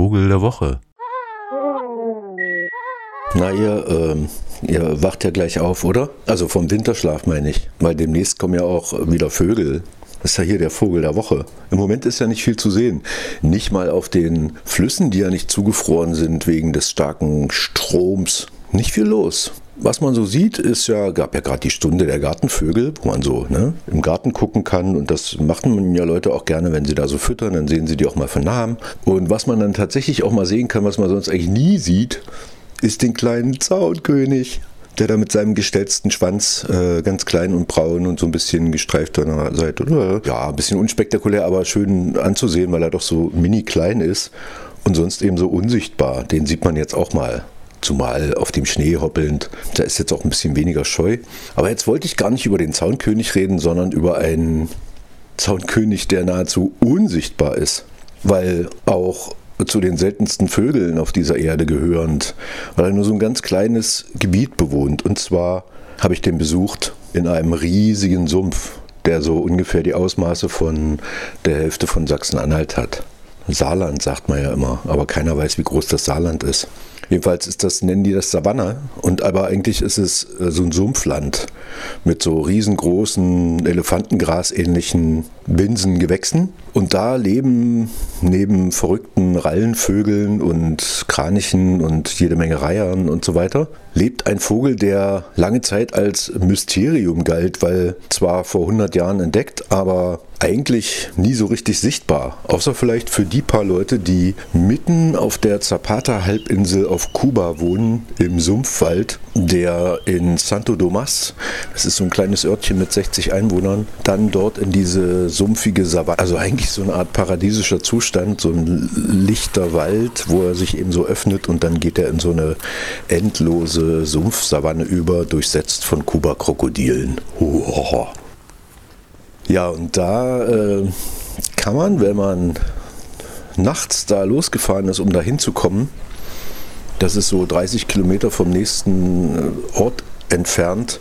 Vogel der Woche. Na, ihr, ähm, ihr wacht ja gleich auf, oder? Also vom Winterschlaf meine ich. Weil demnächst kommen ja auch wieder Vögel. Das ist ja hier der Vogel der Woche. Im Moment ist ja nicht viel zu sehen. Nicht mal auf den Flüssen, die ja nicht zugefroren sind wegen des starken Stroms. Nicht viel los. Was man so sieht, ist ja, gab ja gerade die Stunde der Gartenvögel, wo man so ne, im Garten gucken kann. Und das machen ja Leute auch gerne, wenn sie da so füttern, dann sehen sie die auch mal von nahem. Und was man dann tatsächlich auch mal sehen kann, was man sonst eigentlich nie sieht, ist den kleinen Zaunkönig der da mit seinem gestelzten Schwanz äh, ganz klein und braun und so ein bisschen gestreift an der Seite. Ja, ein bisschen unspektakulär, aber schön anzusehen, weil er doch so mini klein ist und sonst eben so unsichtbar. Den sieht man jetzt auch mal. Zumal auf dem Schnee hoppelnd. Da ist jetzt auch ein bisschen weniger scheu. Aber jetzt wollte ich gar nicht über den Zaunkönig reden, sondern über einen Zaunkönig, der nahezu unsichtbar ist. Weil auch zu den seltensten Vögeln auf dieser Erde gehörend, weil er nur so ein ganz kleines Gebiet bewohnt. Und zwar habe ich den besucht in einem riesigen Sumpf, der so ungefähr die Ausmaße von der Hälfte von Sachsen-Anhalt hat. Saarland sagt man ja immer, aber keiner weiß, wie groß das Saarland ist. Jedenfalls ist das, nennen die das Savanne. Und aber eigentlich ist es äh, so ein Sumpfland mit so riesengroßen Elefantengras-ähnlichen Binsengewächsen. Und da leben neben verrückten Rallenvögeln und Kranichen und jede Menge Reihern und so weiter, lebt ein Vogel, der lange Zeit als Mysterium galt, weil zwar vor 100 Jahren entdeckt, aber eigentlich nie so richtig sichtbar. Außer vielleicht für die paar Leute, die mitten auf der Zapata-Halbinsel auf Kuba wohnen, im Sumpfwald, der in Santo Domas, das ist so ein kleines Örtchen mit 60 Einwohnern, dann dort in diese sumpfige Savanne, also eigentlich so eine Art paradiesischer Zustand, so ein lichter Wald, wo er sich eben so öffnet und dann geht er in so eine endlose Sumpfsavanne über, durchsetzt von Kuba-Krokodilen. Ja, und da äh, kann man, wenn man nachts da losgefahren ist, um da hinzukommen, das ist so 30 Kilometer vom nächsten äh, Ort entfernt,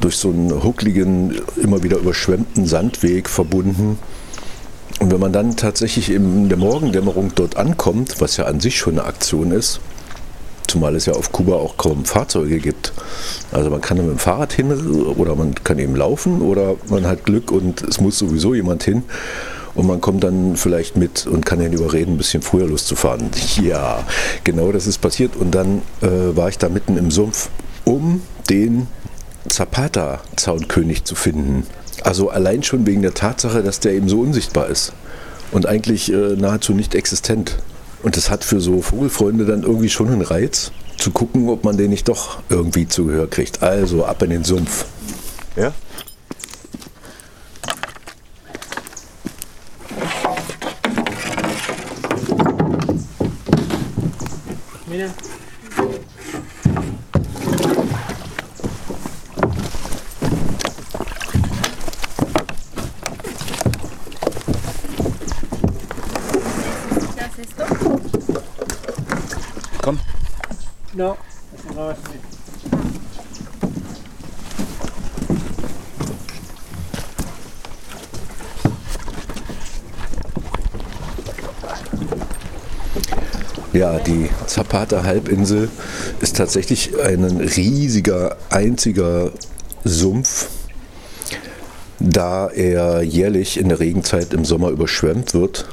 durch so einen huckligen, immer wieder überschwemmten Sandweg verbunden. Und wenn man dann tatsächlich in der Morgendämmerung dort ankommt, was ja an sich schon eine Aktion ist, zumal es ja auf Kuba auch kaum Fahrzeuge gibt. Also man kann mit dem Fahrrad hin oder man kann eben laufen oder man hat Glück und es muss sowieso jemand hin. Und man kommt dann vielleicht mit und kann ihn überreden, ein bisschen früher loszufahren. Ja, genau das ist passiert. Und dann äh, war ich da mitten im Sumpf, um den Zapata-Zaunkönig zu finden. Also allein schon wegen der Tatsache, dass der eben so unsichtbar ist und eigentlich äh, nahezu nicht existent. Und das hat für so Vogelfreunde dann irgendwie schon einen Reiz, zu gucken, ob man den nicht doch irgendwie zu Gehör kriegt. Also ab in den Sumpf. Ja? No, no es nicht. Ja, die Zapata-Halbinsel ist tatsächlich ein riesiger, einziger Sumpf, da er jährlich in der Regenzeit im Sommer überschwemmt wird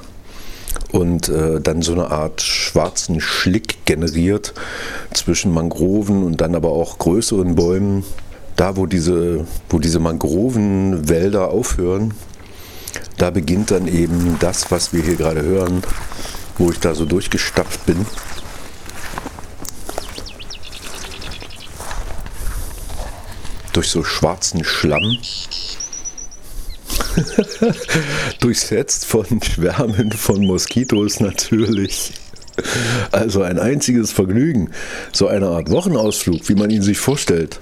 und äh, dann so eine Art schwarzen Schlick generiert zwischen Mangroven und dann aber auch größeren Bäumen. Da, wo diese, wo diese Mangrovenwälder aufhören, da beginnt dann eben das, was wir hier gerade hören, wo ich da so durchgestapft bin. Durch so schwarzen Schlamm. Durchsetzt von Schwärmen von Moskitos natürlich. Also ein einziges Vergnügen, so eine Art Wochenausflug, wie man ihn sich vorstellt.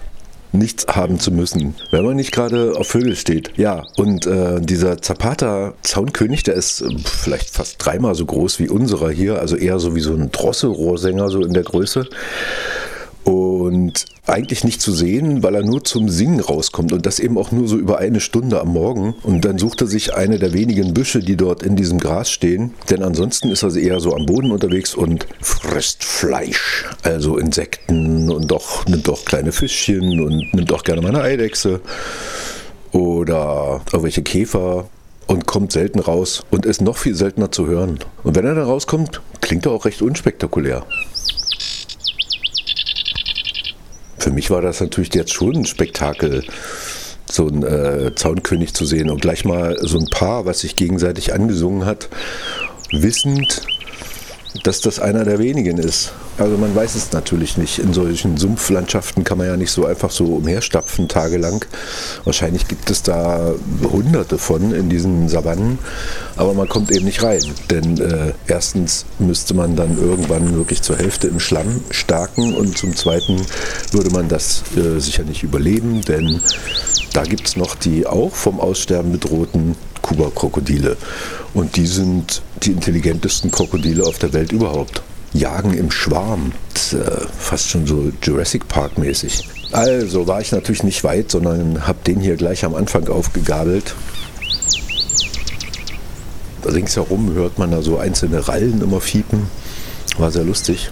Nichts haben zu müssen, wenn man nicht gerade auf Vögel steht. Ja, und äh, dieser Zapata-Zaunkönig, der ist vielleicht fast dreimal so groß wie unserer hier, also eher so wie so ein Drosselrohrsänger, so in der Größe. Und und eigentlich nicht zu sehen, weil er nur zum Singen rauskommt und das eben auch nur so über eine Stunde am Morgen. Und dann sucht er sich eine der wenigen Büsche, die dort in diesem Gras stehen, denn ansonsten ist er eher so am Boden unterwegs und frisst Fleisch, also Insekten und doch nimmt auch kleine Fischchen und nimmt auch gerne mal eine Eidechse oder irgendwelche Käfer und kommt selten raus und ist noch viel seltener zu hören. Und wenn er da rauskommt, klingt er auch recht unspektakulär. Für mich war das natürlich jetzt schon ein Spektakel, so einen äh, Zaunkönig zu sehen und gleich mal so ein Paar, was sich gegenseitig angesungen hat, wissend, dass das einer der wenigen ist. Also man weiß es natürlich nicht. In solchen Sumpflandschaften kann man ja nicht so einfach so umherstapfen tagelang. Wahrscheinlich gibt es da hunderte von in diesen Savannen, aber man kommt eben nicht rein. Denn äh, erstens müsste man dann irgendwann wirklich zur Hälfte im Schlamm starken und zum Zweiten würde man das äh, sicher nicht überleben, denn da gibt es noch die auch vom Aussterben bedrohten Kuba-Krokodile. Und die sind die intelligentesten Krokodile auf der Welt überhaupt. Jagen im Schwarm. Das äh, fast schon so Jurassic Park mäßig. Also war ich natürlich nicht weit, sondern habe den hier gleich am Anfang aufgegabelt. Ringsherum hört man da so einzelne Rallen immer fiepen. War sehr lustig.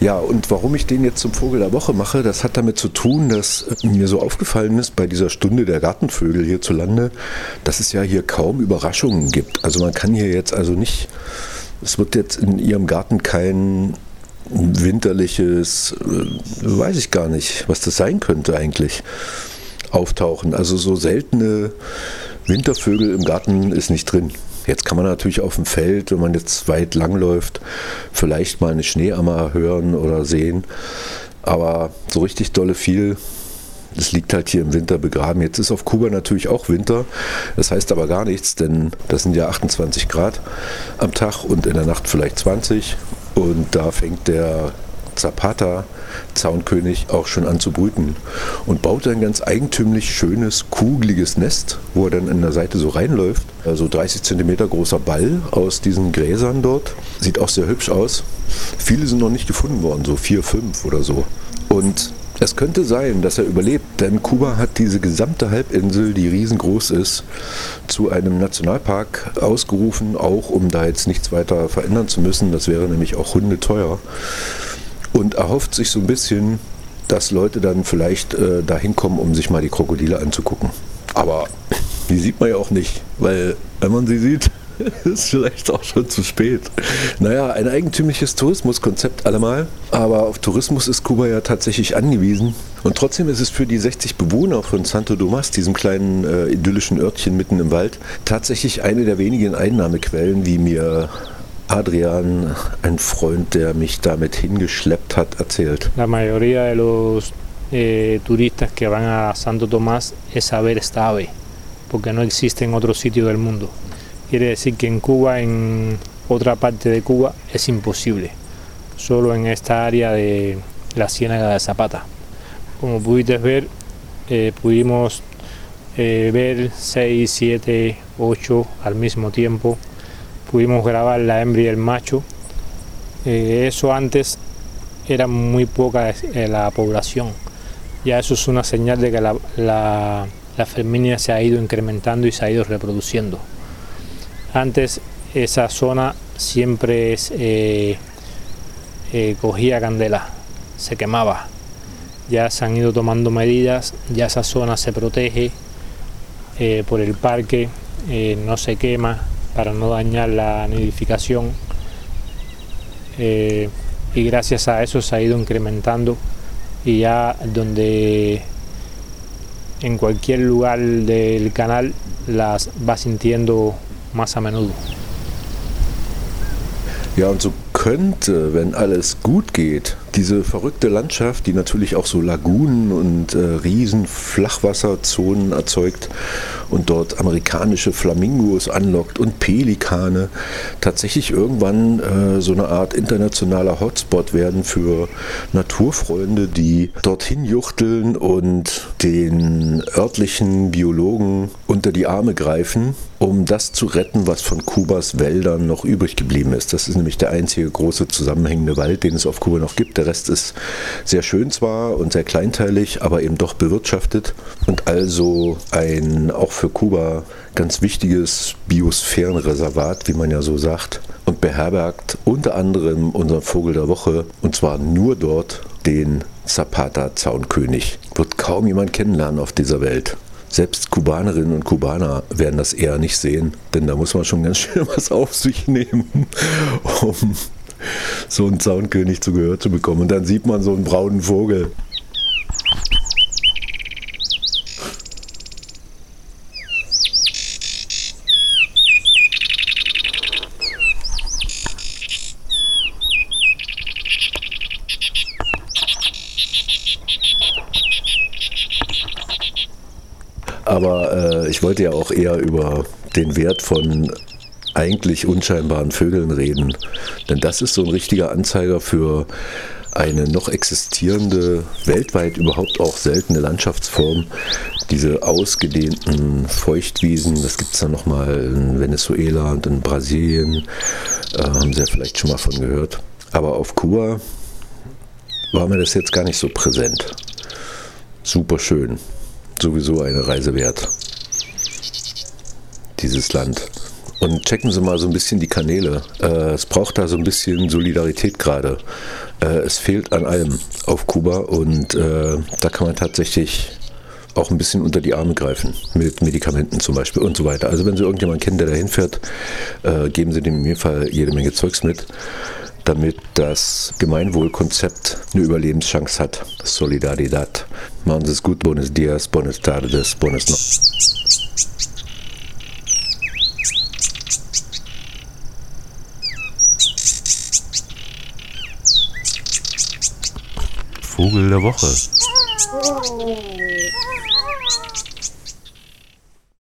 Ja, und warum ich den jetzt zum Vogel der Woche mache, das hat damit zu tun, dass mir so aufgefallen ist bei dieser Stunde der Gartenvögel hierzulande, dass es ja hier kaum Überraschungen gibt. Also man kann hier jetzt also nicht, es wird jetzt in Ihrem Garten kein winterliches, äh, weiß ich gar nicht, was das sein könnte eigentlich, auftauchen. Also so seltene Wintervögel im Garten ist nicht drin. Jetzt kann man natürlich auf dem Feld, wenn man jetzt weit langläuft, vielleicht mal eine Schneeammer hören oder sehen. Aber so richtig dolle viel, das liegt halt hier im Winter begraben. Jetzt ist auf Kuba natürlich auch Winter. Das heißt aber gar nichts, denn das sind ja 28 Grad am Tag und in der Nacht vielleicht 20. Und da fängt der Zapata, Zaunkönig, auch schon an zu brüten und baut ein ganz eigentümlich schönes, kugeliges Nest, wo er dann in der Seite so reinläuft. Also 30 cm großer Ball aus diesen Gräsern dort. Sieht auch sehr hübsch aus. Viele sind noch nicht gefunden worden, so vier, fünf oder so. Und es könnte sein, dass er überlebt, denn Kuba hat diese gesamte Halbinsel, die riesengroß ist, zu einem Nationalpark ausgerufen, auch um da jetzt nichts weiter verändern zu müssen. Das wäre nämlich auch hundeteuer und erhofft sich so ein bisschen, dass Leute dann vielleicht äh, dahin kommen, um sich mal die Krokodile anzugucken. Aber die sieht man ja auch nicht, weil wenn man sie sieht, ist vielleicht auch schon zu spät. Naja, ein eigentümliches Tourismuskonzept allemal, aber auf Tourismus ist Kuba ja tatsächlich angewiesen. Und trotzdem ist es für die 60 Bewohner von Santo Domas, diesem kleinen äh, idyllischen Örtchen mitten im Wald, tatsächlich eine der wenigen Einnahmequellen, wie mir Adrian, ein Freund, der mich damit hingeschleppt hat, erzählt. La mayoría de los eh, turistas que van a Santo Tomás es a ver esta ave, porque no existe en otro sitio del mundo. Quiere decir que en Cuba, en otra parte de Cuba, es imposible. Solo en esta área de la Ciénaga de Zapata. Como pudiste ver, eh, pudimos eh, ver 6, 7, 8 al mismo tiempo pudimos grabar la hembra y el macho. Eh, eso antes era muy poca la población. Ya eso es una señal de que la, la, la ferminia se ha ido incrementando y se ha ido reproduciendo. Antes esa zona siempre eh, eh, cogía candela, se quemaba. Ya se han ido tomando medidas, ya esa zona se protege eh, por el parque, no se quema, para no dañar la nidificación y gracias a eso se ha ido incrementando y ya donde en cualquier lugar del canal las va sintiendo más a menudo. Ja, und so könnte, wenn alles gut geht, diese verrückte Landschaft, die natürlich auch so Lagunen und äh, riesen erzeugt und dort amerikanische Flamingos anlockt und Pelikane, tatsächlich irgendwann äh, so eine Art internationaler Hotspot werden für Naturfreunde, die dorthin juchteln und den örtlichen Biologen unter die Arme greifen, um das zu retten, was von Kubas Wäldern noch übrig geblieben ist. Das ist nämlich der einzige große zusammenhängende Wald, den es auf Kuba noch gibt Der Rest ist sehr schön zwar und sehr kleinteilig, aber eben doch bewirtschaftet und also ein auch für Kuba ganz wichtiges Biosphärenreservat, wie man ja so sagt, und beherbergt unter anderem unseren Vogel der Woche und zwar nur dort den Zapata-Zaunkönig. Wird kaum jemand kennenlernen auf dieser Welt. Selbst Kubanerinnen und Kubaner werden das eher nicht sehen, denn da muss man schon ganz schön was auf sich nehmen, um so einen Zaunkönig zu Gehör zu bekommen. Und dann sieht man so einen braunen Vogel. Aber äh, ich wollte ja auch eher über den Wert von eigentlich unscheinbaren Vögeln reden. Denn das ist so ein richtiger Anzeiger für eine noch existierende, weltweit überhaupt auch seltene Landschaftsform. Diese ausgedehnten Feuchtwiesen, das gibt es dann nochmal in Venezuela und in Brasilien, äh, haben Sie ja vielleicht schon mal von gehört. Aber auf Kuba war mir das jetzt gar nicht so präsent. Super schön. Sowieso eine Reise wert. Dieses Land. Und checken Sie mal so ein bisschen die Kanäle. Äh, es braucht da so ein bisschen Solidarität gerade. Äh, es fehlt an allem auf Kuba und äh, da kann man tatsächlich auch ein bisschen unter die Arme greifen, mit Medikamenten zum Beispiel und so weiter. Also wenn Sie irgendjemanden kennen, der da hinfährt, äh, geben Sie dem in jedem Fall jede Menge Zeugs mit, damit das Gemeinwohlkonzept eine Überlebenschance hat. Solidaridad. Machen Sie es gut. Buenos dias, buenas tardes, buenas noches. Vogel der Woche.